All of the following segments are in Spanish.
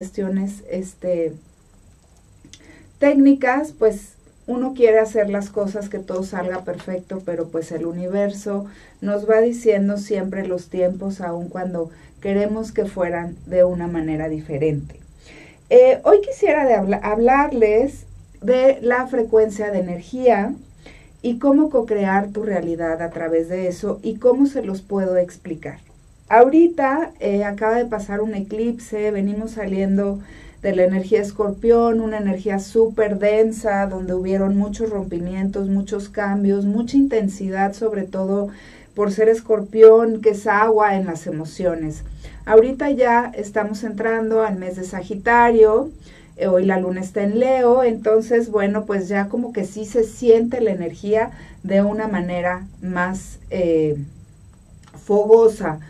cuestiones este, técnicas, pues uno quiere hacer las cosas que todo salga perfecto, pero pues el universo nos va diciendo siempre los tiempos, aun cuando queremos que fueran de una manera diferente. Eh, hoy quisiera hablarles de la frecuencia de energía y cómo co-crear tu realidad a través de eso y cómo se los puedo explicar. Ahorita eh, acaba de pasar un eclipse, venimos saliendo de la energía escorpión, una energía súper densa, donde hubieron muchos rompimientos, muchos cambios, mucha intensidad, sobre todo por ser escorpión, que es agua en las emociones. Ahorita ya estamos entrando al mes de Sagitario, eh, hoy la luna está en Leo, entonces, bueno, pues ya como que sí se siente la energía de una manera más eh, fogosa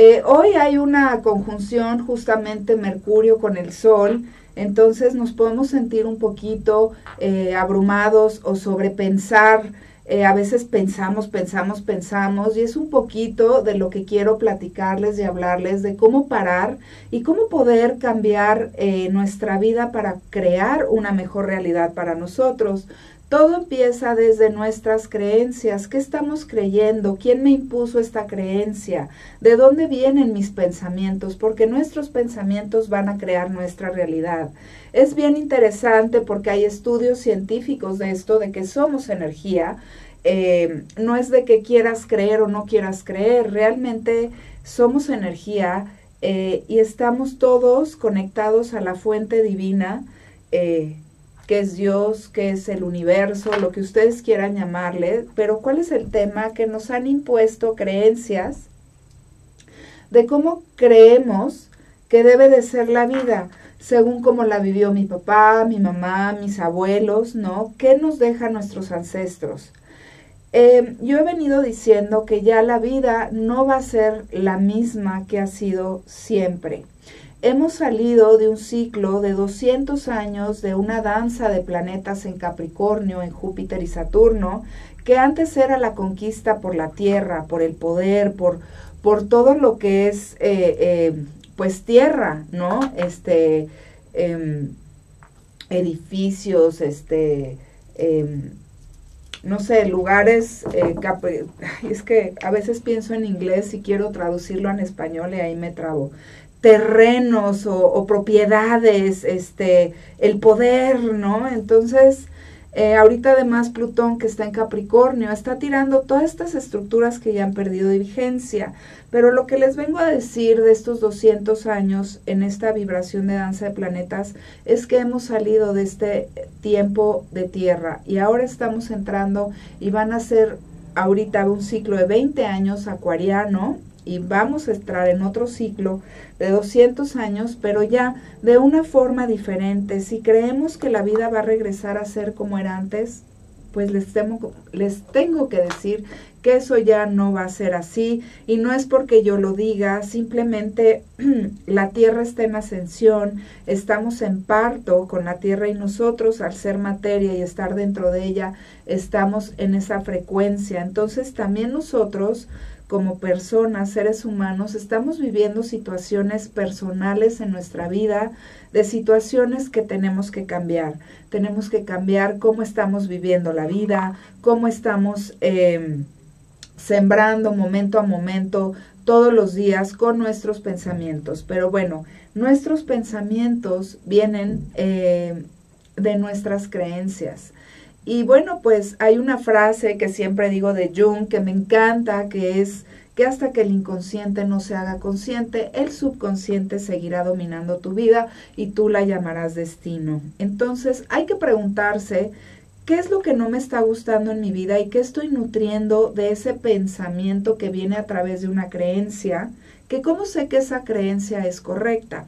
eh, hoy hay una conjunción justamente Mercurio con el Sol, entonces nos podemos sentir un poquito eh, abrumados o sobrepensar. Eh, a veces pensamos, pensamos, pensamos y es un poquito de lo que quiero platicarles y hablarles de cómo parar y cómo poder cambiar nuestra vida para crear una mejor realidad para nosotros. Todo empieza desde nuestras creencias. ¿Qué estamos creyendo? ¿Quién me impuso esta creencia? ¿De dónde vienen mis pensamientos? Porque nuestros pensamientos van a crear nuestra realidad. Es bien interesante porque hay estudios científicos de esto, de que somos energía. Eh, no es de que quieras creer o no quieras creer, realmente somos energía eh, y estamos todos conectados a la fuente divina. Eh, qué es Dios, qué es el universo, lo que ustedes quieran llamarle, pero cuál es el tema que nos han impuesto creencias de cómo creemos que debe de ser la vida, según cómo la vivió mi papá, mi mamá, mis abuelos, ¿no? ¿Qué nos dejan nuestros ancestros? Eh, yo he venido diciendo que ya la vida no va a ser la misma que ha sido siempre. Hemos salido de un ciclo de 200 años de una danza de planetas en Capricornio, en Júpiter y Saturno, que antes era la conquista por la Tierra, por el poder, por, por todo lo que es, eh, eh, pues, tierra, ¿no? Este, em, edificios, este, em, no sé, lugares, eh, es que a veces pienso en inglés y quiero traducirlo en español y ahí me trabo terrenos o, propiedades, este, el poder, ¿no? Entonces, eh, ahorita además Plutón que está en Capricornio está tirando todas estas estructuras que ya han perdido de vigencia. Pero lo que les vengo a decir de estos 200 años en esta vibración de danza de planetas es que hemos salido de este tiempo de tierra y ahora estamos entrando y van a ser ahorita un ciclo de 20 años acuariano y vamos a entrar en otro ciclo de 200 años, pero ya de una forma diferente. Si creemos que la vida va a regresar a ser como era antes, pues les tengo, les tengo que decir que eso ya no va a ser así y no es porque yo lo diga, simplemente la Tierra está en ascensión, estamos en parto con la Tierra y nosotros al ser materia y estar dentro de ella estamos en esa frecuencia. Entonces también nosotros como personas, seres humanos, estamos viviendo situaciones personales en nuestra vida, de situaciones que tenemos que cambiar. Tenemos que cambiar cómo estamos viviendo la vida, cómo estamos em, sembrando momento a momento, todos los días, con nuestros pensamientos. Pero bueno, nuestros pensamientos vienen eh, de nuestras creencias. Y bueno, pues hay una frase que siempre digo de Jung que me encanta, que es que hasta que el inconsciente no se haga consciente, el subconsciente seguirá dominando tu vida y tú la llamarás destino. Entonces hay que preguntarse qué es lo que no me está gustando en mi vida y qué estoy nutriendo de ese pensamiento que viene a través de una creencia, que cómo sé que esa creencia es correcta.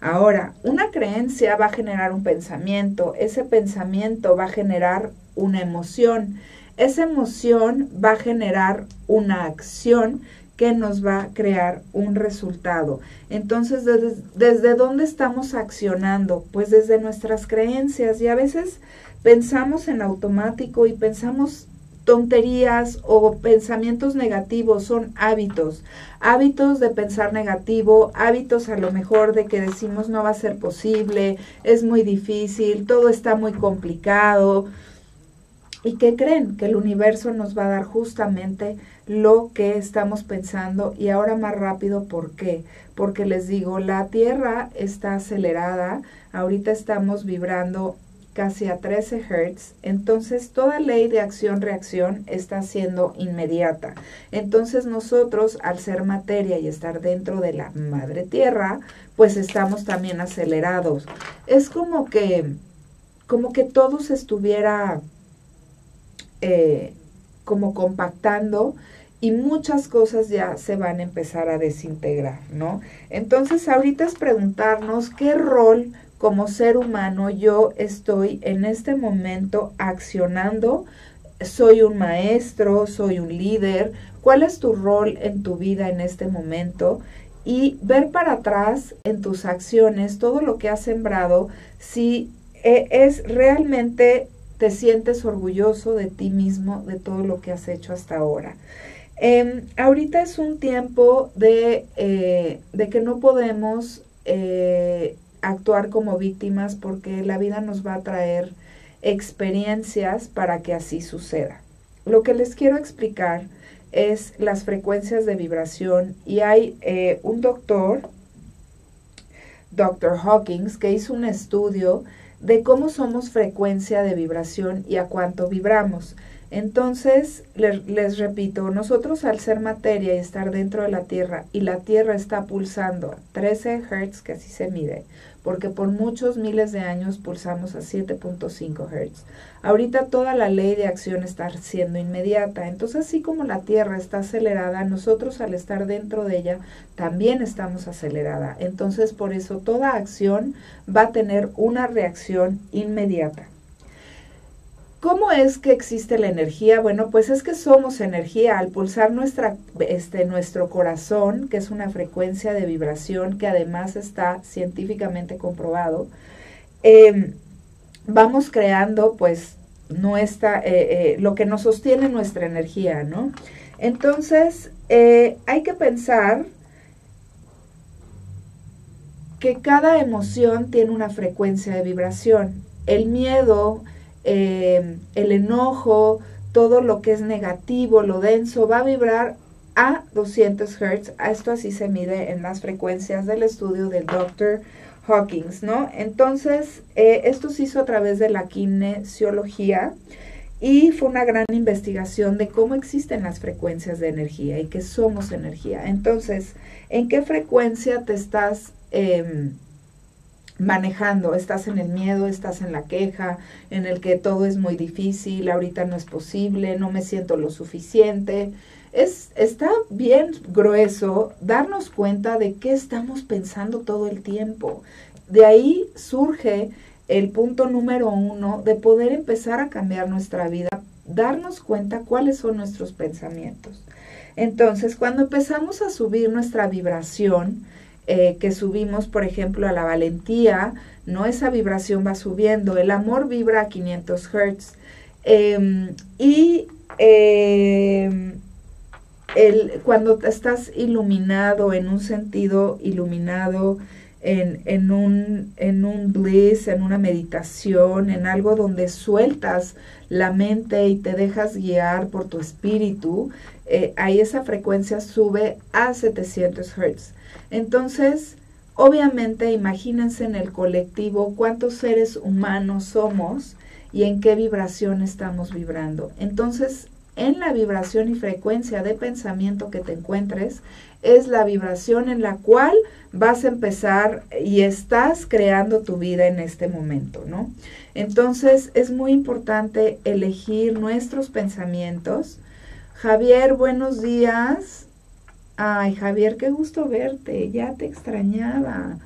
Ahora, una creencia va a generar un pensamiento, ese pensamiento va a generar una emoción. Esa emoción va a generar una acción que nos va a crear un resultado. Entonces, ¿desde, ¿desde, dónde estamos accionando? Pues desde nuestras creencias y a veces pensamos en automático y pensamos tonterías o pensamientos negativos, son hábitos. Hábitos de pensar negativo, hábitos a lo mejor de que decimos no va a ser posible, es muy difícil, todo está muy complicado. ¿Y qué creen? Que el universo nos va a dar justamente lo que estamos pensando y ahora más rápido, ¿por qué? Porque les digo, la Tierra está acelerada, ahorita estamos vibrando casi a 13 Hz, entonces toda ley de acción-reacción está siendo inmediata. Entonces nosotros, al ser materia y estar dentro de la madre tierra, pues estamos también acelerados. Es como que, como que todo estuviera eh, como compactando y muchas cosas ya se van a empezar a desintegrar, ¿no? Entonces ahorita es preguntarnos qué rol como ser humano yo estoy en este momento accionando, soy un maestro, soy un líder, cuál es tu rol en tu vida en este momento y ver para atrás en tus acciones todo lo que has sembrado, si e, es realmente te sientes orgulloso de ti mismo, de todo lo que has hecho hasta ahora. Em, ahorita es un tiempo de, eh, de que no podemos eh, actuar como víctimas porque la vida nos va a traer experiencias para que así suceda. Lo que les quiero explicar es las frecuencias de vibración y hay eh, un doctor, Dr. Hawkins, que hizo un estudio de cómo somos frecuencia de vibración y a cuánto vibramos. Entonces, les, repito, nosotros al ser materia y estar dentro de la Tierra y la Tierra está pulsando 13 Hz, que así se mide, porque por muchos miles de años pulsamos a 7.5 Hz. Ahorita toda la ley de acción está siendo inmediata, entonces así como la Tierra está acelerada, nosotros al estar dentro de ella también estamos acelerada. Entonces por eso toda acción va a tener una reacción inmediata. ¿Cómo es que existe la energía? Bueno, pues es que somos energía. Al pulsar nuestra, este, nuestro corazón, que es una frecuencia de vibración que además está científicamente comprobado, em, vamos creando pues nuestra, eh, eh, lo que nos sostiene nuestra energía, ¿no? Entonces, eh, hay que pensar que cada emoción tiene una frecuencia de vibración. El miedo, eh, el enojo, todo lo que es negativo, lo denso, va a vibrar a 200 Hz. Esto así se mide en las frecuencias del estudio del Dr. Hawkins, ¿no? Entonces, eh, esto se hizo a través de la kinesiología y fue una gran investigación de cómo existen las frecuencias de energía y que somos energía. Entonces, ¿en qué frecuencia te estás... Eh, manejando, estás en el miedo, estás en la queja, en el que todo es muy difícil, ahorita no es posible, no me siento lo suficiente. Es, está bien grueso darnos cuenta de qué estamos pensando todo el tiempo. De ahí surge el punto número uno de poder empezar a cambiar nuestra vida, darnos cuenta cuáles son nuestros pensamientos. Entonces, cuando empezamos a subir nuestra vibración, eh, que subimos, por ejemplo, a la valentía, ¿no? Esa vibración va subiendo, el amor vibra a 500 Hz. Em, y em, el, cuando estás iluminado, en un sentido iluminado, en, en, un, en un bliss, en una meditación, en algo donde sueltas la mente y te dejas guiar por tu espíritu, eh, ahí esa frecuencia sube a 700 Hz. Entonces, obviamente, imagínense en el colectivo cuántos seres humanos somos y en qué vibración estamos vibrando. Entonces, en la vibración y frecuencia de pensamiento que te encuentres, es la vibración en la cual vas a empezar y estás creando tu vida en este momento, ¿no? Entonces es muy importante elegir nuestros pensamientos. Javier, buenos días. Ay, Javier, qué gusto verte, ya te extrañaba.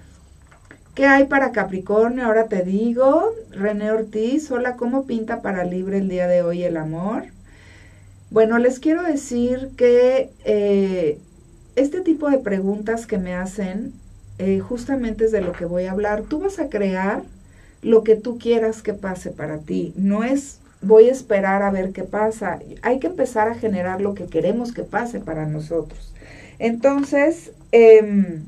¿Qué hay para Capricornio? Ahora te digo. René Ortiz, hola, ¿cómo pinta para libre el día de hoy el amor? Bueno, les quiero decir que eh, este tipo de preguntas que me hacen, eh, justamente es de lo que voy a hablar. Tú vas a crear lo que tú quieras que pase para ti. No es voy a esperar a ver qué pasa. Hay que empezar a generar lo que queremos que pase para nosotros. Entonces, em,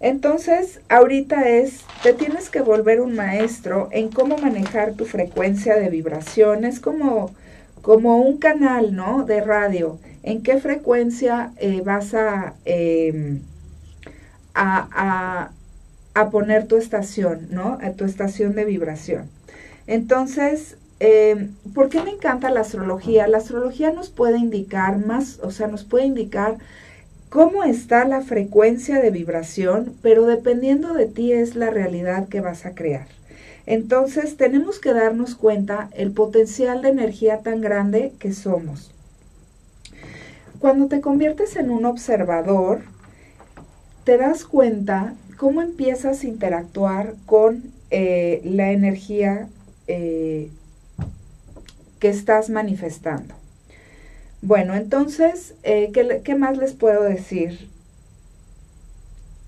entonces, ahorita es, te tienes que volver un maestro en cómo manejar tu frecuencia de vibración. Es como, como un canal, ¿no? De radio. ¿En qué frecuencia eh, vas em, a, a, a, poner tu estación, ¿no? A tu estación de vibración. Entonces, eh, ¿por qué me encanta la astrología? La astrología nos puede indicar más, o sea, nos puede indicar cómo está la frecuencia de vibración, pero dependiendo de ti es la realidad que vas a crear. Entonces tenemos que darnos cuenta el potencial de energía tan grande que somos. Cuando te conviertes en un observador, te das cuenta cómo empiezas a interactuar con eh, la energía eh, que estás manifestando. Bueno, entonces, eh, ¿qué, más les puedo decir?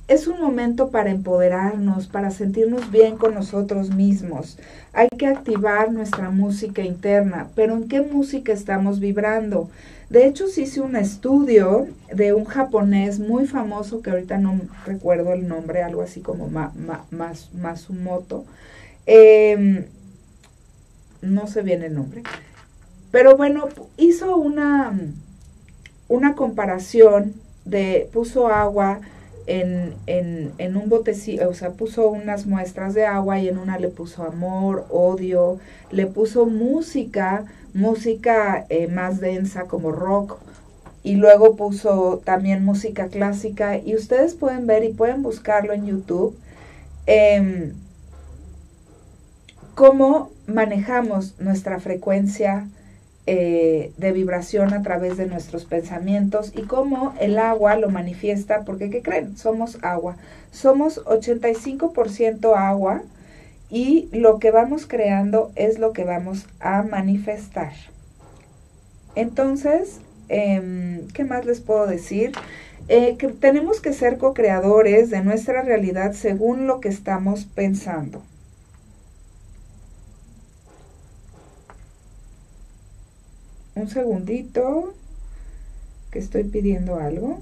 Es un momento para empoderarnos, para sentirnos bien con nosotros mismos. Hay que activar nuestra música interna, pero ¿en qué música estamos vibrando? De hecho, se hice un estudio de un japonés muy famoso, que ahorita no recuerdo el nombre, algo así como Masumoto. Eh, no sé bien el nombre, pero bueno, hizo una, una comparación de, puso agua en, en, un botecito, o sea, puso unas muestras de agua y en una le puso amor, odio, le puso música, música eh, más densa como rock, y luego puso también música clásica, y ustedes pueden ver y pueden buscarlo en YouTube. Em, cómo manejamos nuestra frecuencia eh, de vibración a través de nuestros pensamientos y cómo el agua lo manifiesta, porque ¿qué creen? Somos agua. Somos 85% agua y lo que vamos creando es lo que vamos a manifestar. Entonces, em, ¿qué más les puedo decir? Eh, que tenemos que ser co-creadores de nuestra realidad según lo que estamos pensando. Un segundito que estoy pidiendo algo.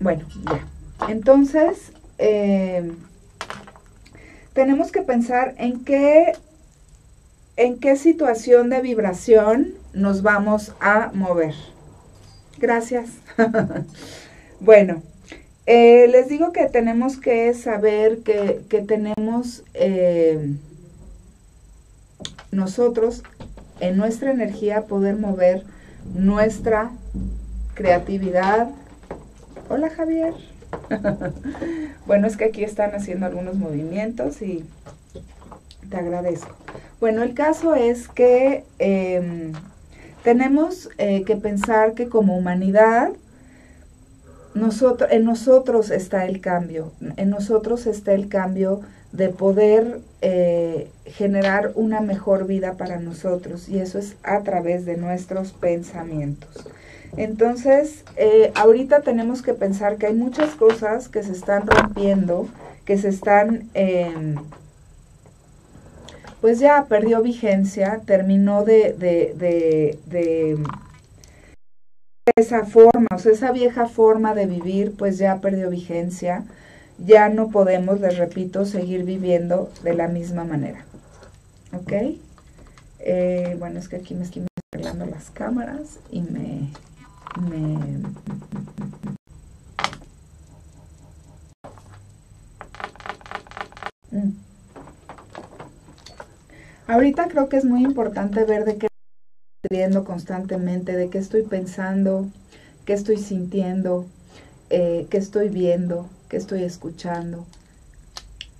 Bueno, ya. Entonces, eh, tenemos que pensar en qué, en qué situación de vibración nos vamos a mover. Gracias. bueno, eh, les digo que tenemos que saber que, tenemos... Eh, nosotros en nuestra energía poder mover nuestra creatividad. Hola Javier. bueno, es que aquí están haciendo algunos movimientos y te agradezco. Bueno, el caso es que em, tenemos eh, que pensar que como humanidad, nosotros, en nosotros está el cambio, en nosotros está el cambio de poder eh, generar una mejor vida para nosotros y eso es a través de nuestros pensamientos. Entonces, eh, ahorita tenemos que pensar que hay muchas cosas que se están rompiendo, que se están, em, pues ya perdió vigencia, terminó de, de, de, de esa forma, o sea, esa vieja forma de vivir, pues ya perdió vigencia ya no podemos, les repito, seguir viviendo de la misma manera. ¿Ok? Eh, bueno, es que aquí me estoy arreglando las cámaras y me... me mm. Ahorita creo que es muy importante ver de qué estoy viendo constantemente, de qué estoy pensando, qué estoy sintiendo, eh, qué estoy viendo, qué estoy escuchando,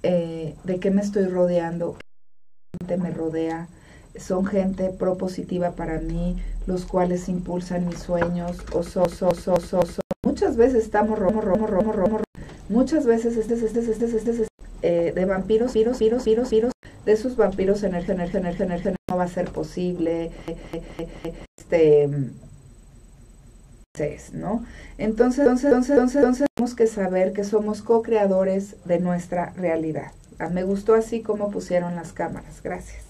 eh, de qué me estoy rodeando, qué gente me rodea. Son gente propositiva para mí, los cuales impulsan mis sueños, o so, so, so, so, Muchas veces estamos romo, romo, romo, romo, Muchas veces este, este, este, este, este, este eh, de vampiros, virus, virus, virus, virus, de esos vampiros energía, energía, energía, energía, no va a ser posible. Este ¿no? Entonces, entonces, entonces, entonces tenemos que saber que somos co-creadores de nuestra realidad. Ah, me gustó así como pusieron las cámaras, gracias.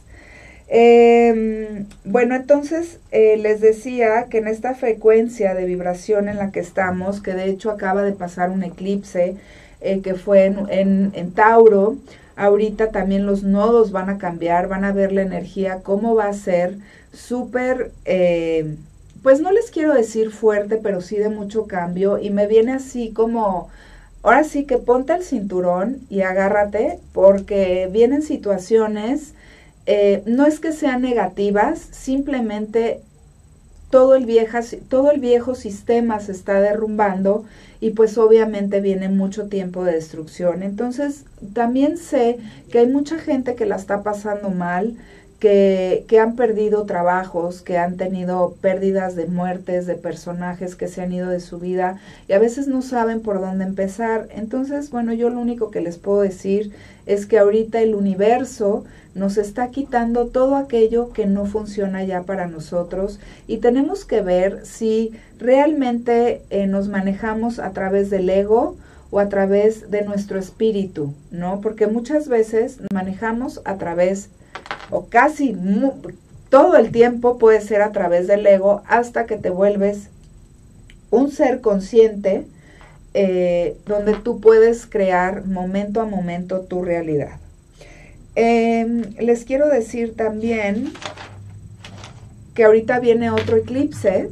Em, bueno, entonces eh, les decía que en esta frecuencia de vibración en la que estamos, que de hecho acaba de pasar un eclipse eh, que fue en, en, Tauro, ahorita también los nodos van a cambiar, van a ver la energía, cómo va a ser súper, eh, pues no les quiero decir fuerte, pero sí de mucho cambio y me viene así como... Ahora sí que ponte el cinturón y agárrate porque vienen situaciones eh, no es que sean negativas, simplemente todo el, todo el viejo sistema se está derrumbando y pues obviamente viene mucho tiempo de destrucción. Entonces también sé que hay mucha gente que la está pasando mal, que, han perdido trabajos, que han tenido pérdidas de muertes, de personajes que se han ido de su vida y a veces no saben por dónde empezar. Entonces, bueno, yo lo único que les puedo decir es que ahorita el universo nos está quitando todo aquello que no funciona ya para nosotros y tenemos que ver si realmente eh, nos manejamos a través del ego o a través de nuestro espíritu, ¿no? Porque muchas veces manejamos a través o casi todo el tiempo puede ser a través del ego hasta que te vuelves un ser consciente eh, donde tú puedes crear momento a momento tu realidad. Em, les quiero decir también que ahorita viene otro eclipse,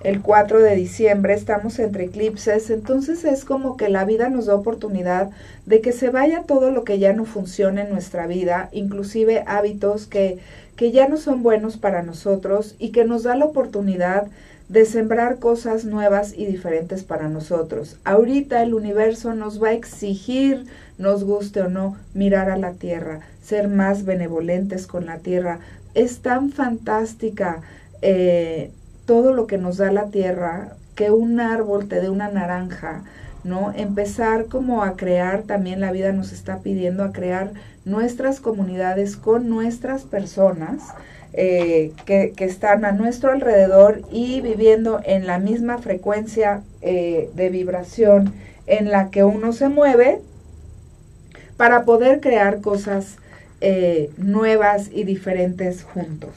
el 4 de diciembre, estamos entre eclipses, entonces es como que la vida nos da oportunidad de que se vaya todo lo que ya no funciona en nuestra vida, inclusive hábitos que, que ya no son buenos para nosotros y que nos da la oportunidad de sembrar cosas nuevas y diferentes para nosotros. Ahorita el universo nos va a exigir, nos guste o no, mirar a la tierra, ser más benevolentes con la tierra. Es tan fantástica eh, todo lo que nos da la tierra que un árbol te dé una naranja, ¿no? Empezar como a crear, también la vida nos está pidiendo a crear nuestras comunidades con nuestras personas eh, que, están a nuestro alrededor y viviendo en la misma frecuencia eh, de vibración en la que uno se mueve para poder crear cosas eh, nuevas y diferentes juntos.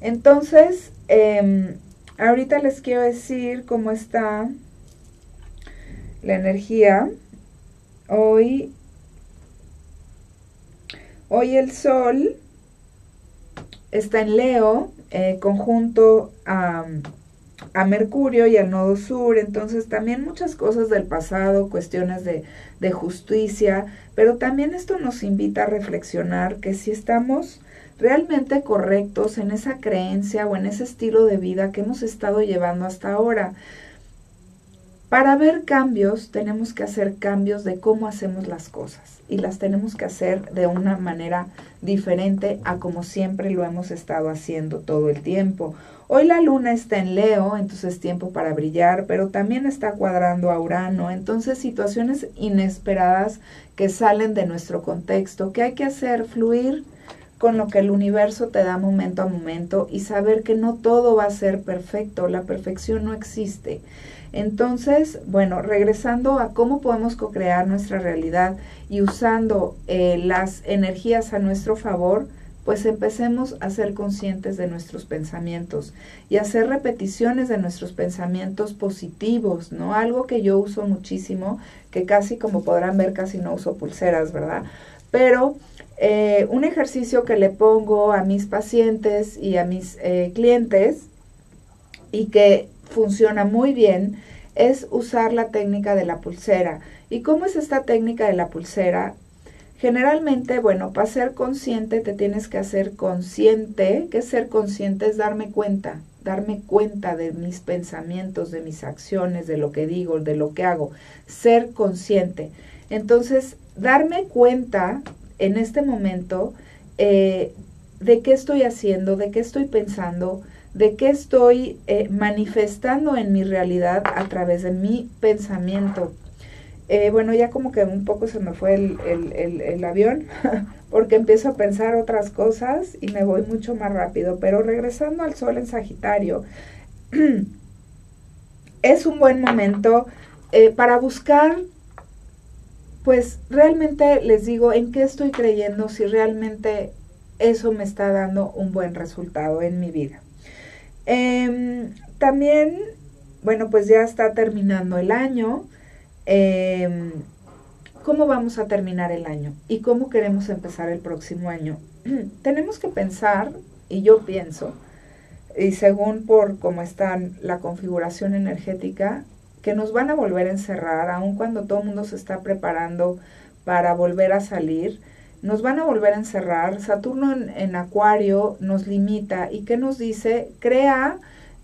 Entonces, em, ahorita les quiero decir cómo está la energía. Hoy, hoy el sol está en Leo, eh, conjunto a, a, Mercurio y al nodo sur, entonces también muchas cosas del pasado, cuestiones de, de justicia, pero también esto nos invita a reflexionar que si estamos realmente correctos en esa creencia o en ese estilo de vida que hemos estado llevando hasta ahora. Para ver cambios tenemos que hacer cambios de cómo hacemos las cosas y las tenemos que hacer de una manera diferente a como siempre lo hemos estado haciendo todo el tiempo. Hoy la luna está en Leo, entonces es tiempo para brillar, pero también está cuadrando a Urano, entonces situaciones inesperadas que salen de nuestro contexto, que hay que hacer fluir con lo que el universo te da momento a momento y saber que no todo va a ser perfecto, la perfección no existe. Entonces, bueno, regresando a cómo podemos co-crear nuestra realidad y usando eh, las energías a nuestro favor, pues empecemos a ser conscientes de nuestros pensamientos y hacer repeticiones de nuestros pensamientos positivos, ¿no? Algo que yo uso muchísimo, que casi como podrán ver, casi no uso pulseras, ¿verdad? Pero eh, un ejercicio que le pongo a mis pacientes y a mis eh, clientes y que funciona muy bien es usar la técnica de la pulsera. ¿Y cómo es esta técnica de la pulsera? Generalmente, bueno, para ser consciente te tienes que hacer consciente. que ser consciente? Es darme cuenta, darme cuenta de mis pensamientos, de mis acciones, de lo que digo, de lo que hago. Ser consciente. Entonces, darme cuenta en este momento eh, de qué estoy haciendo, de qué estoy pensando, de qué estoy eh, manifestando en mi realidad a través de mi pensamiento. Eh, bueno, ya como que un poco se me fue el, avión, porque empiezo a pensar otras cosas y me voy mucho más rápido. Pero regresando al sol en Sagitario, es un buen momento para buscar, pues realmente les digo en qué estoy creyendo, si realmente eso me está dando un buen resultado en mi vida. Em, también, bueno, pues ya está terminando el año. Em, ¿Cómo vamos a terminar el año? ¿Y cómo queremos empezar el próximo año? Tenemos que pensar, y yo pienso, y según por cómo está la configuración energética, que nos van a volver a encerrar, aun cuando todo el mundo se está preparando para volver a salir, nos van a volver a encerrar. Saturno en, Acuario nos limita. Y que nos dice, crea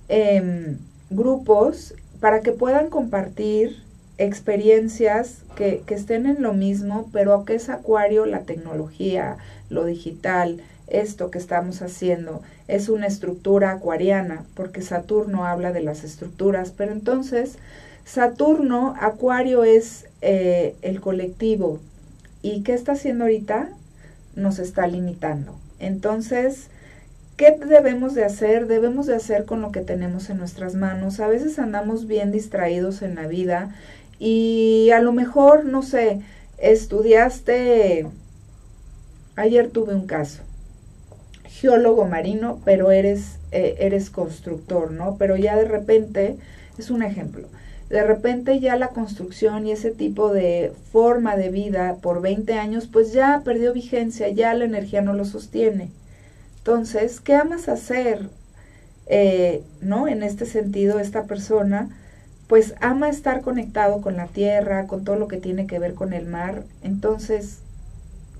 em, grupos para que puedan compartir experiencias que, estén en lo mismo, pero que es Acuario, la tecnología, lo digital, esto que estamos haciendo, es una estructura acuariana, porque Saturno habla de las estructuras, pero entonces Saturno, Acuario es eh, el colectivo, ¿y qué está haciendo ahorita? Nos está limitando. Entonces, ¿Qué debemos de hacer? Debemos de hacer con lo que tenemos en nuestras manos. A veces andamos bien distraídos en la vida y a lo mejor, no sé, estudiaste, ayer tuve un caso, geólogo marino, pero eres, eh, eres constructor, ¿no? Pero ya de repente, es un ejemplo, de repente ya la construcción y ese tipo de forma de vida por 20 años, pues ya perdió vigencia, ya la energía no lo sostiene. Entonces, ¿qué amas hacer? Eh, ¿No? En este sentido, esta persona, pues ama estar conectado con la tierra, con todo lo que tiene que ver con el mar. Entonces,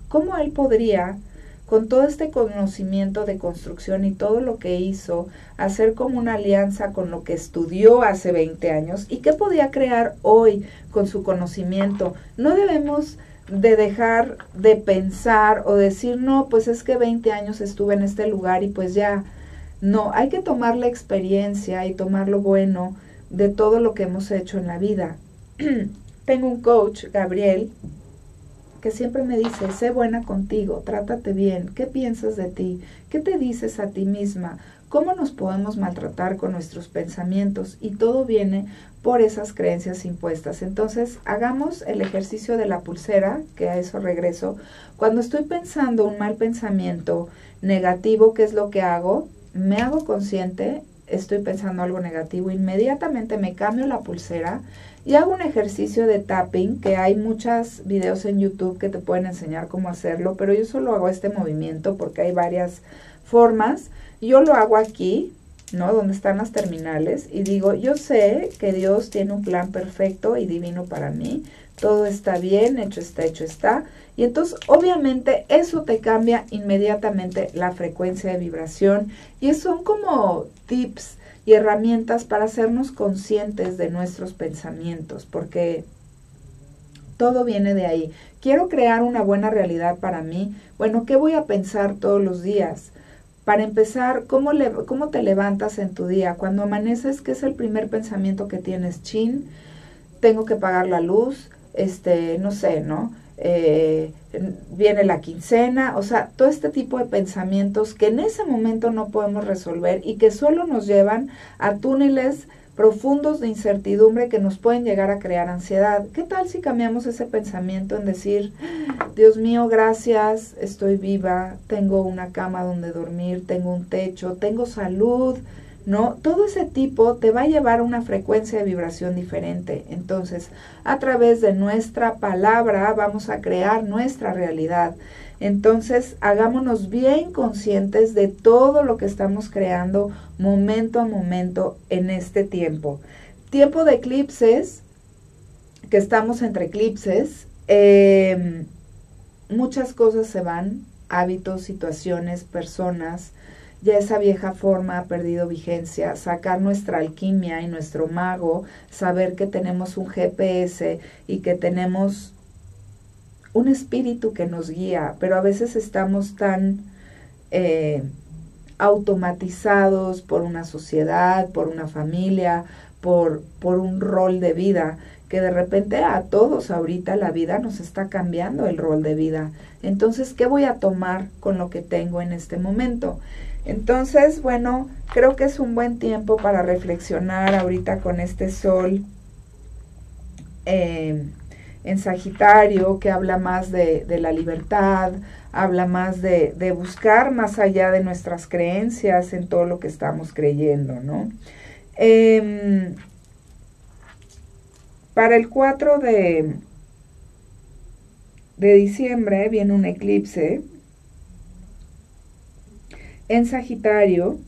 ¿cómo él podría, con todo este conocimiento de construcción y todo lo que hizo, hacer como una alianza con lo que estudió hace 20 años y qué podía crear hoy con su conocimiento? No debemos de dejar de pensar o decir, no, pues es que 20 años estuve en este lugar y pues ya, no, hay que tomar la experiencia y tomar lo bueno de todo lo que hemos hecho en la vida. Tengo un coach, Gabriel, que siempre me dice, sé buena contigo, trátate bien, ¿qué piensas de ti? ¿Qué te dices a ti misma? ¿Cómo nos podemos maltratar con nuestros pensamientos? Y todo viene por esas creencias impuestas. Entonces, hagamos el ejercicio de la pulsera, que a eso regreso. Cuando estoy pensando un mal pensamiento negativo, ¿qué es lo que hago? Me hago consciente estoy pensando algo negativo, inmediatamente me cambio la pulsera y hago un ejercicio de tapping, que hay muchos videos en YouTube que te pueden enseñar cómo hacerlo, pero yo solo hago este movimiento porque hay varias formas. Yo lo hago aquí, ¿no? Donde están las terminales y digo, yo sé que Dios tiene un plan perfecto y divino para mí, todo está bien, hecho está, hecho está. Y entonces, obviamente, eso te cambia inmediatamente la frecuencia de vibración y son como tips y herramientas para hacernos conscientes de nuestros pensamientos, porque todo viene de ahí. Quiero crear una buena realidad para mí. Bueno, ¿qué voy a pensar todos los días? Para empezar, ¿cómo, le, ¿cómo te levantas en tu día? Cuando amaneces, ¿qué es el primer pensamiento que tienes? Chin, tengo que pagar la luz, este, no sé, ¿no? Eh, viene la quincena, o sea, todo este tipo de pensamientos que en ese momento no podemos resolver y que solo nos llevan a túneles profundos de incertidumbre que nos pueden llegar a crear ansiedad. ¿Qué tal si cambiamos ese pensamiento en decir, Dios mío, gracias, estoy viva, tengo una cama donde dormir, tengo un techo, tengo salud, ¿no? Todo ese tipo te va a llevar a una frecuencia de vibración diferente. Entonces, a través de nuestra palabra vamos a crear nuestra realidad. Entonces, hagámonos bien conscientes de todo lo que estamos creando momento a momento en este tiempo. Tiempo de eclipses, que estamos entre eclipses, em, muchas cosas se van, hábitos, situaciones, personas, ya esa vieja forma ha perdido vigencia, sacar nuestra alquimia y nuestro mago, saber que tenemos un GPS y que tenemos un espíritu que nos guía, pero a veces estamos tan eh, automatizados por una sociedad, por una familia, por, por un rol de vida, que de repente a todos ahorita la vida nos está cambiando el rol de vida. Entonces, ¿qué voy a tomar con lo que tengo en este momento? Entonces, bueno, creo que es un buen tiempo para reflexionar ahorita con este sol eh, en Sagitario, que habla más de, la libertad, habla más de, buscar más allá de nuestras creencias en todo lo que estamos creyendo, ¿no? Em, para el 4 de, de diciembre viene un eclipse en Sagitario.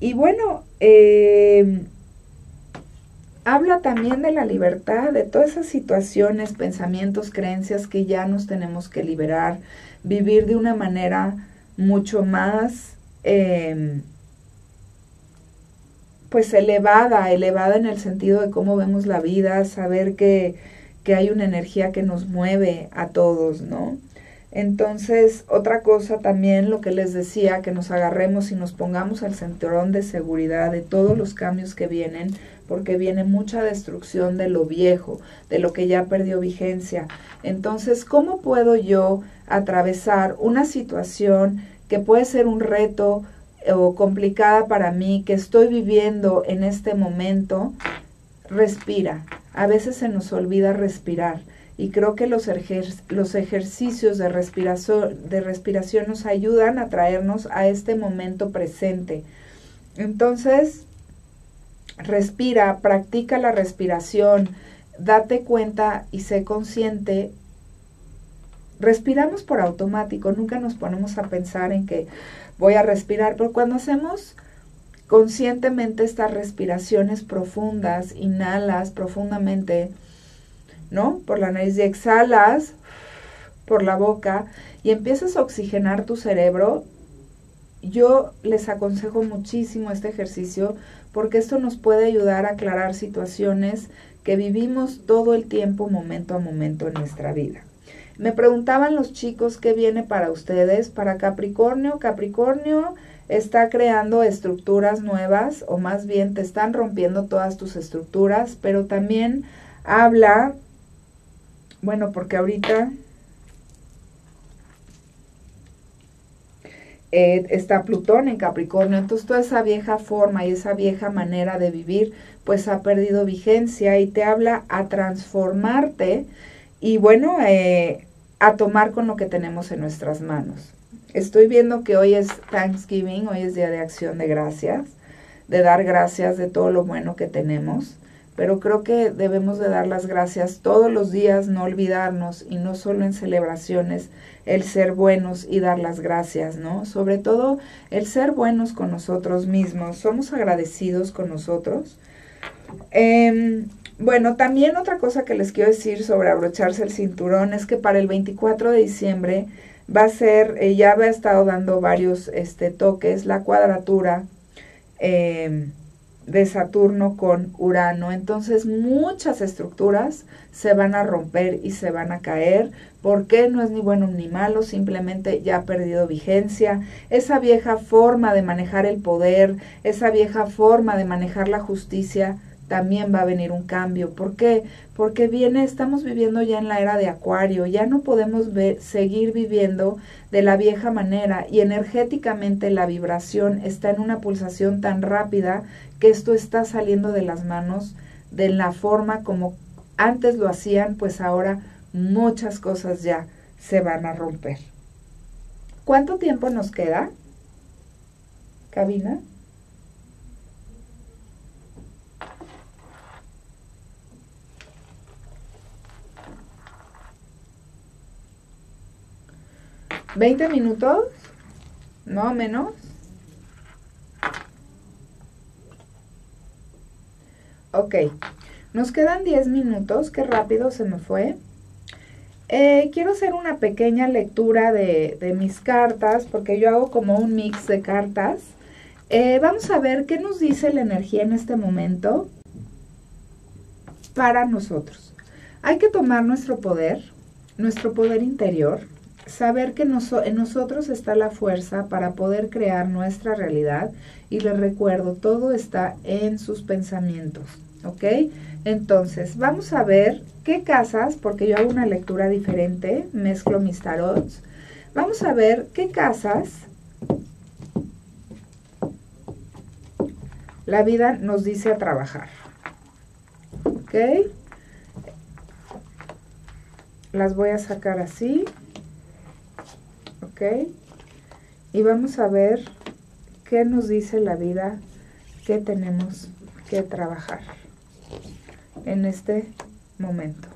Y bueno, em, habla también de la libertad, de todas esas situaciones, pensamientos, creencias que ya nos tenemos que liberar, vivir de una manera mucho más, em, pues elevada, elevada en el sentido de cómo vemos la vida, saber que, que hay una energía que nos mueve a todos, ¿no? Entonces, otra cosa también, lo que les decía, que nos agarremos y nos pongamos al cinturón de seguridad de todos los cambios que vienen, porque viene mucha destrucción de lo viejo, de lo que ya perdió vigencia. Entonces, ¿cómo puedo yo atravesar una situación que puede ser un reto o complicada para mí, que estoy viviendo en este momento? Respira. A veces se nos olvida respirar y creo que los, los ejercicios de respiración, de respiración nos ayudan a traernos a este momento presente. Entonces, respira, practica la respiración, date cuenta y sé consciente. Respiramos por automático, nunca nos ponemos a pensar en que voy a respirar, pero cuando hacemos conscientemente estas respiraciones profundas, inhalas profundamente, ¿no? Por la nariz y exhalas por la boca y empiezas a oxigenar tu cerebro. Yo les aconsejo muchísimo este ejercicio porque esto nos puede ayudar a aclarar situaciones que vivimos todo el tiempo, momento a momento en nuestra vida. Me preguntaban los chicos qué viene para ustedes, para Capricornio. Capricornio está creando estructuras nuevas o más bien te están rompiendo todas tus estructuras, pero también habla bueno, porque ahorita eh, está Plutón en Capricornio, entonces toda esa vieja forma y esa vieja manera de vivir pues ha perdido vigencia y te habla a transformarte y bueno, eh, a tomar con lo que tenemos en nuestras manos. Estoy viendo que hoy es Thanksgiving, hoy es Día de Acción de Gracias, de dar gracias de todo lo bueno que tenemos pero creo que debemos de dar las gracias todos los días, no olvidarnos y no solo en celebraciones, el ser buenos y dar las gracias, ¿no? Sobre todo el ser buenos con nosotros mismos, somos agradecidos con nosotros. Em, bueno, también otra cosa que les quiero decir sobre abrocharse el cinturón es que para el 24 de diciembre va a ser, eh, ya ha estado dando varios este, toques, la cuadratura. Eh, de Saturno con Urano. Entonces muchas estructuras se van a romper y se van a caer. porque No es ni bueno ni malo, simplemente ya ha perdido vigencia. Esa vieja forma de manejar el poder, esa vieja forma de manejar la justicia, también va a venir un cambio. ¿Por qué? Porque viene, estamos viviendo ya en la era de Acuario, ya no podemos seguir viviendo de la vieja manera y energéticamente la vibración está en una pulsación tan rápida que esto está saliendo de las manos de la forma como antes lo hacían, pues ahora muchas cosas ya se van a romper. ¿Cuánto tiempo nos queda? Cabina. 20 minutos, no menos. Ok, nos quedan 10 minutos, qué rápido se me fue. Eh, quiero hacer una pequeña lectura de, mis cartas, porque yo hago como un mix de cartas. Eh, vamos a ver qué nos dice la energía en este momento para nosotros. Hay que tomar nuestro poder, nuestro poder interior, saber que en nosotros está la fuerza para poder crear nuestra realidad y les recuerdo, todo está en sus pensamientos, ¿ok? Entonces, vamos a ver qué casas, porque yo hago una lectura diferente, mezclo mis tarots, vamos a ver qué casas la vida nos dice a trabajar. ¿Ok? Las voy a sacar así. ¿Ok? Y vamos a ver qué nos dice la vida que tenemos que trabajar en este momento.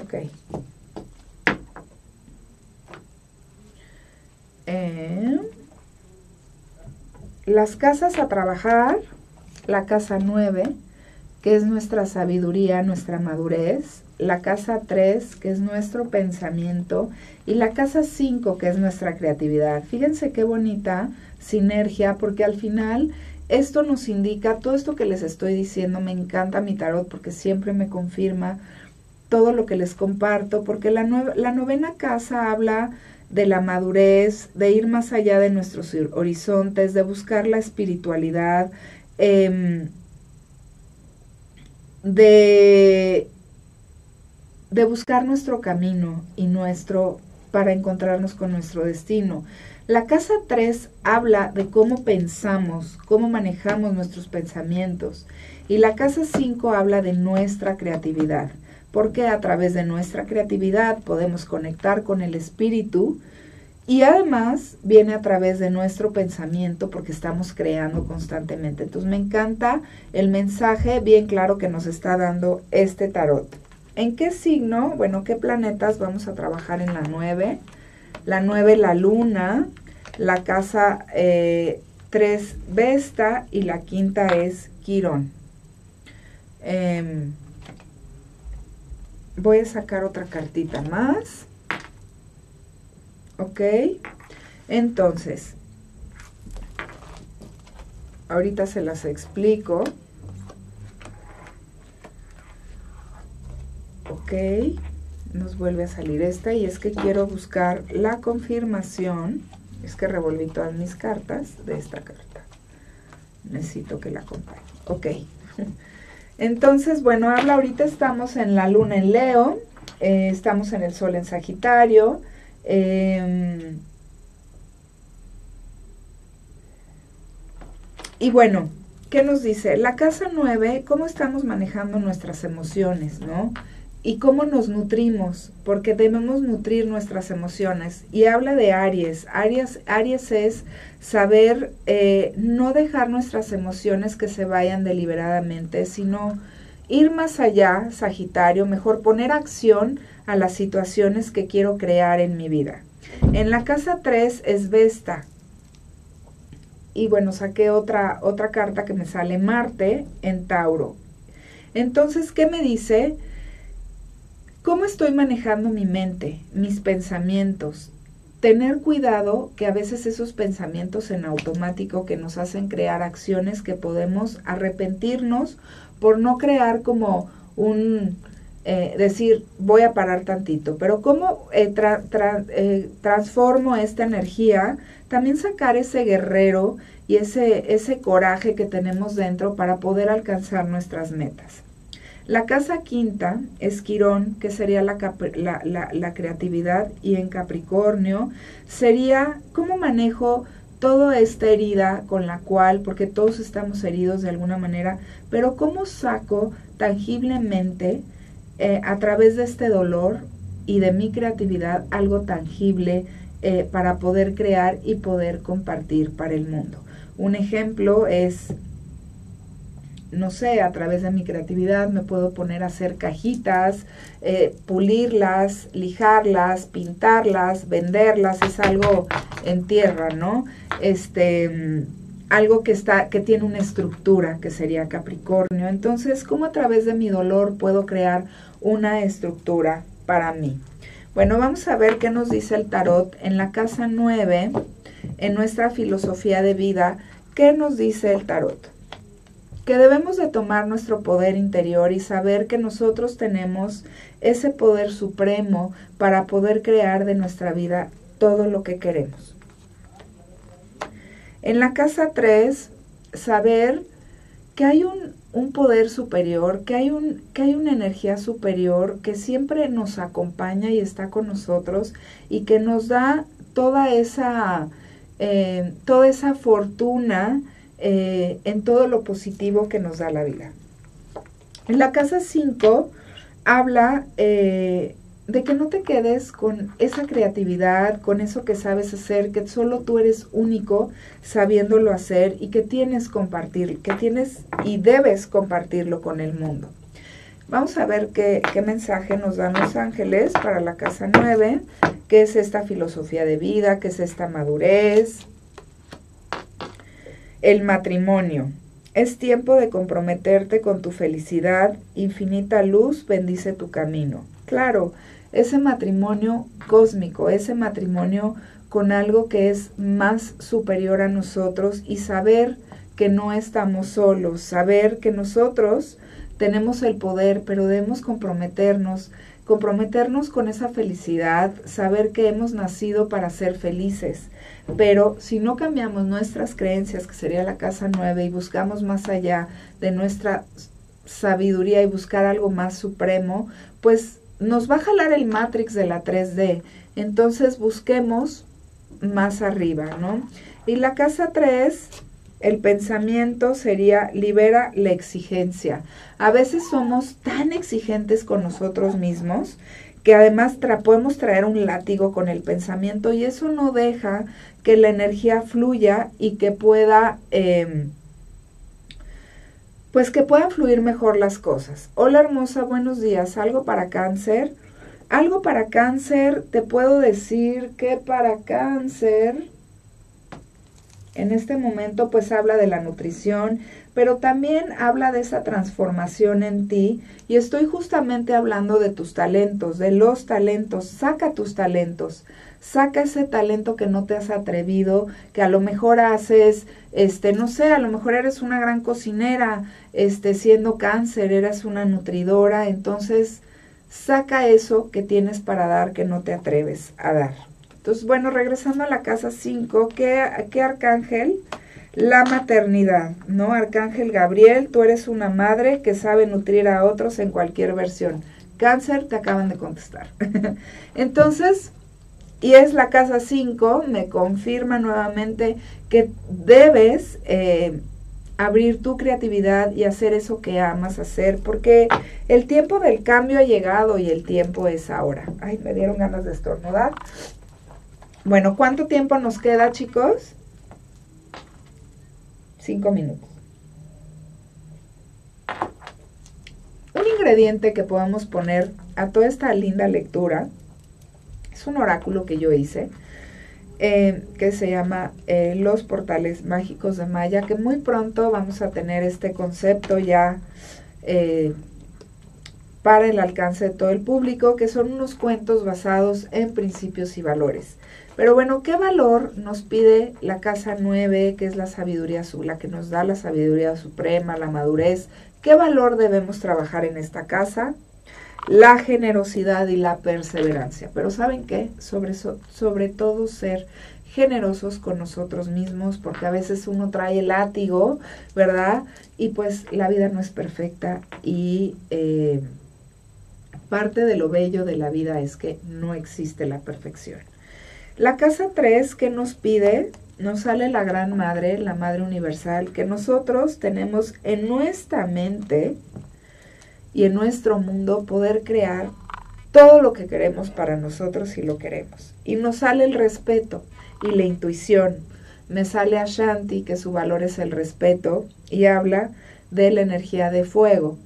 Ok. Eh, las casas a trabajar, la casa 9, que es nuestra sabiduría, nuestra madurez, la casa 3, que es nuestro pensamiento, y la casa 5, que es nuestra creatividad. Fíjense qué bonita sinergia, porque al final esto nos indica, todo esto que les estoy diciendo, me encanta mi tarot porque siempre me confirma todo lo que les comparto, porque la, la novena casa habla de la madurez, de ir más allá de nuestros horizontes, de buscar la espiritualidad, em, de, de buscar nuestro camino y nuestro para encontrarnos con nuestro destino. La casa 3 habla de cómo pensamos, cómo manejamos nuestros pensamientos. Y la casa 5 habla de nuestra creatividad porque a través de nuestra creatividad podemos conectar con el espíritu y además viene a través de nuestro pensamiento porque estamos creando constantemente. Entonces me encanta el mensaje bien claro que nos está dando este tarot. ¿En qué signo? Bueno, ¿qué planetas vamos a trabajar en la 9? La 9, la luna, la casa 3, eh, Vesta y la quinta es Quirón. Em, voy a sacar otra cartita más. ¿Ok? Entonces, ahorita se las explico. Ok, nos vuelve a salir esta y es que quiero buscar la confirmación. Es que revolví todas mis cartas de esta carta. Necesito que la acompañe. Ok. Entonces, bueno, habla ahorita estamos en la luna en Leo, eh, estamos en el sol en Sagitario. Em, y bueno, ¿qué nos dice? La casa 9, ¿cómo estamos manejando nuestras emociones, no? Y cómo nos nutrimos, porque debemos nutrir nuestras emociones. Y habla de Aries. Aries, Aries es saber eh, no dejar nuestras emociones que se vayan deliberadamente, sino ir más allá, Sagitario, mejor poner acción a las situaciones que quiero crear en mi vida. En la casa 3 es Vesta. Y bueno, saqué otra, otra carta que me sale Marte en Tauro. Entonces, ¿qué me dice? ¿Cómo estoy manejando mi mente, mis pensamientos? Tener cuidado que a veces esos pensamientos en automático que nos hacen crear acciones que podemos arrepentirnos por no crear como un, eh, decir, voy a parar tantito, pero cómo eh, eh, transformo esta energía, también sacar ese guerrero y ese, ese coraje que tenemos dentro para poder alcanzar nuestras metas. La casa quinta es Quirón, que sería la, creatividad, y en Capricornio sería cómo manejo toda esta herida con la cual, porque todos estamos heridos de alguna manera, pero cómo saco tangiblemente eh, a través de este dolor y de mi creatividad algo tangible eh, para poder crear y poder compartir para el mundo. Un ejemplo es no sé, a través de mi creatividad me puedo poner a hacer cajitas, eh, pulirlas, lijarlas, pintarlas, venderlas, es algo en tierra, ¿no? Este, algo que está, que tiene una estructura, que sería Capricornio. Entonces, ¿cómo a través de mi dolor puedo crear una estructura para mí? Bueno, vamos a ver qué nos dice el tarot en la casa 9, en nuestra filosofía de vida, ¿qué nos dice el tarot? Que debemos de tomar nuestro poder interior y saber que nosotros tenemos ese poder supremo para poder crear de nuestra vida todo lo que queremos. En la casa 3, saber que hay un, un poder superior, que hay, un, que hay una energía superior que siempre nos acompaña y está con nosotros y que nos da toda esa eh, toda esa fortuna eh, en todo lo positivo que nos da la vida. En la casa 5 habla eh, de que no te quedes con esa creatividad, con eso que sabes hacer, que solo tú eres único sabiéndolo hacer y que tienes compartir, que tienes y debes compartirlo con el mundo. Vamos a ver qué, mensaje nos dan los ángeles para la casa 9, qué es esta filosofía de vida, qué es esta madurez. El matrimonio. Es tiempo de comprometerte con tu felicidad, infinita luz bendice tu camino. Claro, ese matrimonio cósmico, ese matrimonio con algo que es más superior a nosotros y saber que no estamos solos, saber que nosotros tenemos el poder, pero debemos comprometernos, comprometernos con esa felicidad, saber que hemos nacido para ser felices. Pero si no cambiamos nuestras creencias, que sería la casa nueve, y buscamos más allá de nuestra sabiduría y buscar algo más supremo, pues nos va a jalar el Matrix de la 3D. Entonces busquemos más arriba, ¿no? Y la casa 3, el pensamiento sería libera la exigencia. A veces somos tan exigentes con nosotros mismos que además podemos traer un látigo con el pensamiento y eso no deja que la energía fluya y que pueda... Em, pues que puedan fluir mejor las cosas. Hola hermosa, buenos días. ¿Algo para cáncer? Algo para cáncer, te puedo decir que para cáncer, en este momento pues habla de la nutrición, pero también habla de esa transformación en ti. Y estoy justamente hablando de tus talentos, de los talentos, saca tus talentos, saca ese talento que no te has atrevido, que a lo mejor haces, este, no sé, a lo mejor eres una gran cocinera, este, siendo cáncer, eres una nutridora, entonces saca eso que tienes para dar que no te atreves a dar. Entonces, bueno, regresando a la casa 5, ¿qué, ¿qué arcángel? La maternidad, ¿no? Arcángel Gabriel, tú eres una madre que sabe nutrir a otros en cualquier versión. Cáncer, te acaban de contestar. Entonces, y es la casa 5, me confirma nuevamente que debes eh, abrir tu creatividad y hacer eso que amas hacer, porque el tiempo del cambio ha llegado y el tiempo es ahora. Ay, me dieron ganas de estornudar. Bueno, ¿cuánto tiempo nos queda, chicos? Cinco minutos. Un ingrediente que podamos poner a toda esta linda lectura es un oráculo que yo hice. Eh, que se llama eh, Los Portales Mágicos de Maya, que muy pronto vamos a tener este concepto ya eh, para el alcance de todo el público, que son unos cuentos basados en principios y valores. Pero bueno, ¿qué valor nos pide la casa 9, que es la sabiduría azul, la que nos da la sabiduría suprema, la madurez? ¿Qué valor debemos trabajar en esta casa? la generosidad y la perseverancia. Pero ¿saben qué? Sobre, sobre todo ser generosos con nosotros mismos, porque a veces uno trae el látigo, ¿verdad? Y pues la vida no es perfecta y eh, parte de lo bello de la vida es que no existe la perfección. La casa 3 que nos pide, nos sale la gran madre, la madre universal, que nosotros tenemos en nuestra mente, y en nuestro mundo poder crear todo lo que queremos para nosotros si lo queremos. Y nos sale el respeto y la intuición. Me sale Ashanti, que su valor es el respeto, y habla de la energía de fuego.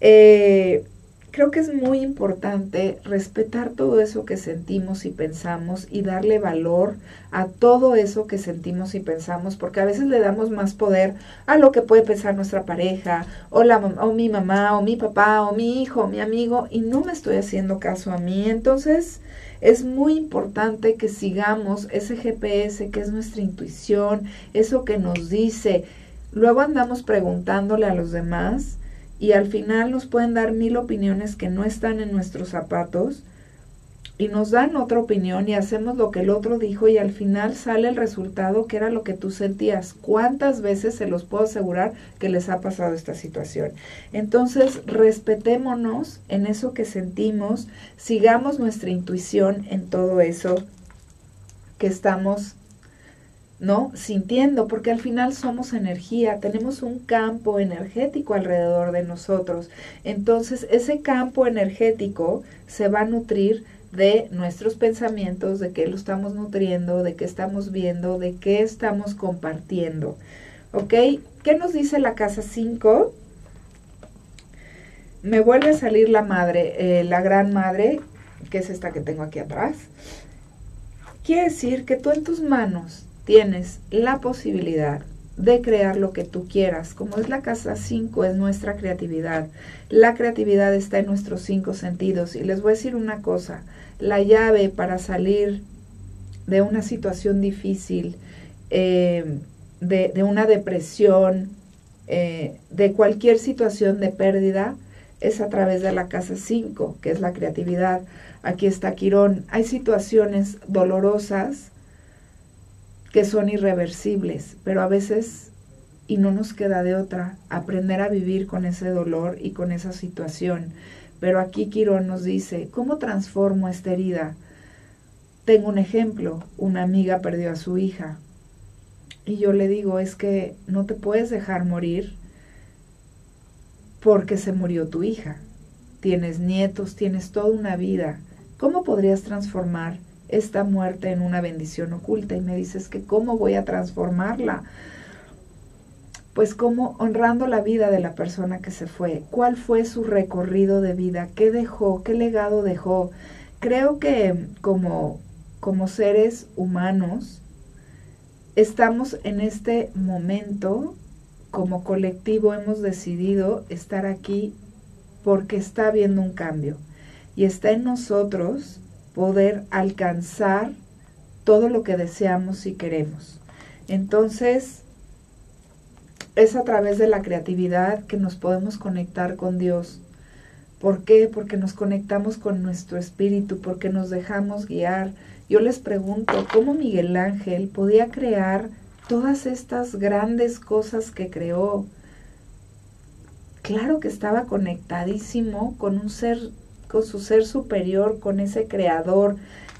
Eh, creo que es muy importante respetar todo eso que sentimos y pensamos y darle valor a todo eso que sentimos y pensamos, porque a veces le damos más poder a lo que puede pensar nuestra pareja, o, la, o mi mamá, o mi papá, o mi hijo, o mi amigo, y no me estoy haciendo caso a mí. Entonces, es muy importante que sigamos ese GPS que es nuestra intuición, eso que nos dice. Luego andamos preguntándole a los demás y al final nos pueden dar mil opiniones que no están en nuestros zapatos y nos dan otra opinión y hacemos lo que el otro dijo y al final sale el resultado que era lo que tú sentías. ¿Cuántas veces se los puedo asegurar que les ha pasado esta situación? Entonces, respetémonos en eso que sentimos, sigamos nuestra intuición en todo eso que estamos ¿no? Sintiendo, porque al final somos energía, tenemos un campo energético alrededor de nosotros. Entonces, ese campo energético se va a nutrir de nuestros pensamientos, de qué lo estamos nutriendo, de qué estamos viendo, de qué estamos compartiendo. ¿Ok? ¿Qué nos dice la casa 5? Me vuelve a salir la madre, eh, la gran madre, que es esta que tengo aquí atrás. Quiere decir que tú en tus manos tienes la posibilidad de crear lo que tú quieras. Como es la casa 5, es nuestra creatividad. La creatividad está en nuestros cinco sentidos. Y les voy a decir una cosa, la llave para salir de una situación difícil, eh, de, una depresión, eh, de cualquier situación de pérdida, es a través de la casa 5, que es la creatividad. Aquí está Quirón. Hay situaciones dolorosas que son irreversibles, pero a veces, y no nos queda de otra, aprender a vivir con ese dolor y con esa situación. Pero aquí Quirón nos dice, ¿cómo transformo esta herida? Tengo un ejemplo, una amiga perdió a su hija y yo le digo, es que no te puedes dejar morir porque se murió tu hija. Tienes nietos, tienes toda una vida. ¿Cómo podrías transformar esta muerte en una bendición oculta. Y me dices que cómo voy a transformarla. Pues como honrando la vida de la persona que se fue, cuál fue su recorrido de vida, qué dejó, qué legado dejó. Creo que como, como seres humanos estamos en este momento, como colectivo hemos decidido estar aquí porque está habiendo un cambio. Y está en nosotros poder alcanzar todo lo que deseamos y queremos. Entonces, es a través de la creatividad que nos podemos conectar con Dios. ¿Por qué? Porque nos conectamos con nuestro espíritu, porque nos dejamos guiar. Yo les pregunto, ¿cómo Miguel Ángel podía crear todas estas grandes cosas que creó? Claro que estaba conectadísimo con un ser su ser superior, con ese creador.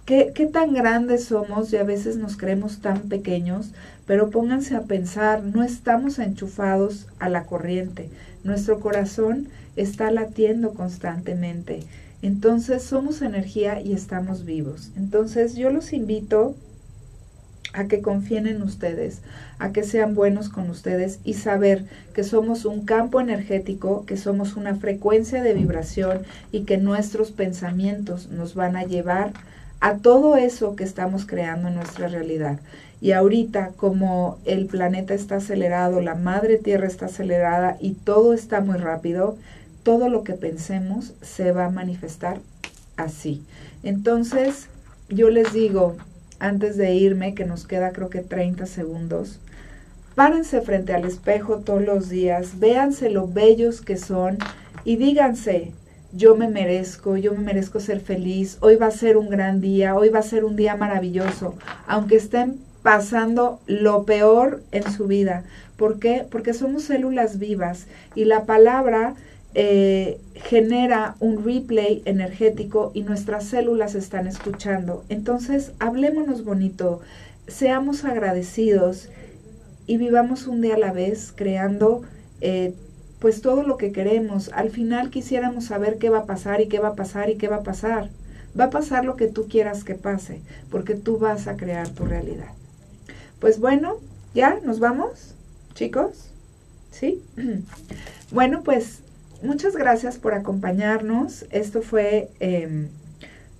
¿Qué, ¿Qué tan grandes somos y a veces nos creemos tan pequeños? Pero pónganse a pensar, no estamos enchufados a la corriente. Nuestro corazón está latiendo constantemente. Entonces somos energía y estamos vivos. Entonces yo los invito a que confíen en ustedes, a que sean buenos con ustedes y saber que somos un campo energético, que somos una frecuencia de vibración y que nuestros pensamientos nos van a llevar a todo eso que estamos creando en nuestra realidad. Y ahorita, como el planeta está acelerado, la madre tierra está acelerada y todo está muy rápido, todo lo que pensemos se va a manifestar así. Entonces, yo les digo, antes de irme, que nos queda creo que 30 segundos, párense frente al espejo todos los días, véanse lo bellos que son y díganse, yo me merezco, yo me merezco ser feliz, hoy va a ser un gran día, hoy va a ser un día maravilloso, aunque estén pasando lo peor en su vida. ¿Por qué? Porque somos células vivas y la palabra eh, genera un replay energético y nuestras células están escuchando. Entonces, hablémonos bonito, seamos agradecidos y vivamos un día a la vez creando eh, pues todo lo que queremos. Al final quisiéramos saber qué va a pasar y qué va a pasar y qué va a pasar. Va a pasar lo que tú quieras que pase, porque tú vas a crear tu realidad. Pues bueno, ya nos vamos, chicos. ¿Sí? Bueno, pues muchas gracias por acompañarnos. Esto fue eh,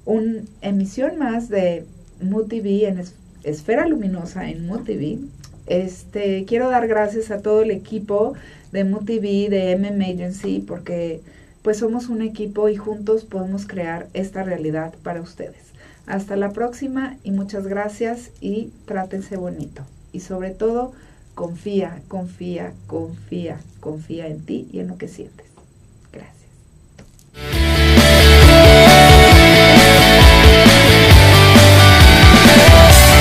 una emisión más de MUTV en Esfera Luminosa en MUTV. Este, quiero dar gracias a todo el equipo de MUTV, de MM Agency, porque pues somos un equipo y juntos podemos crear esta realidad para ustedes. Hasta la próxima y muchas gracias y trátense bonito. Y sobre todo, confía, confía, confía, confía en ti y en lo que sientes. Bye.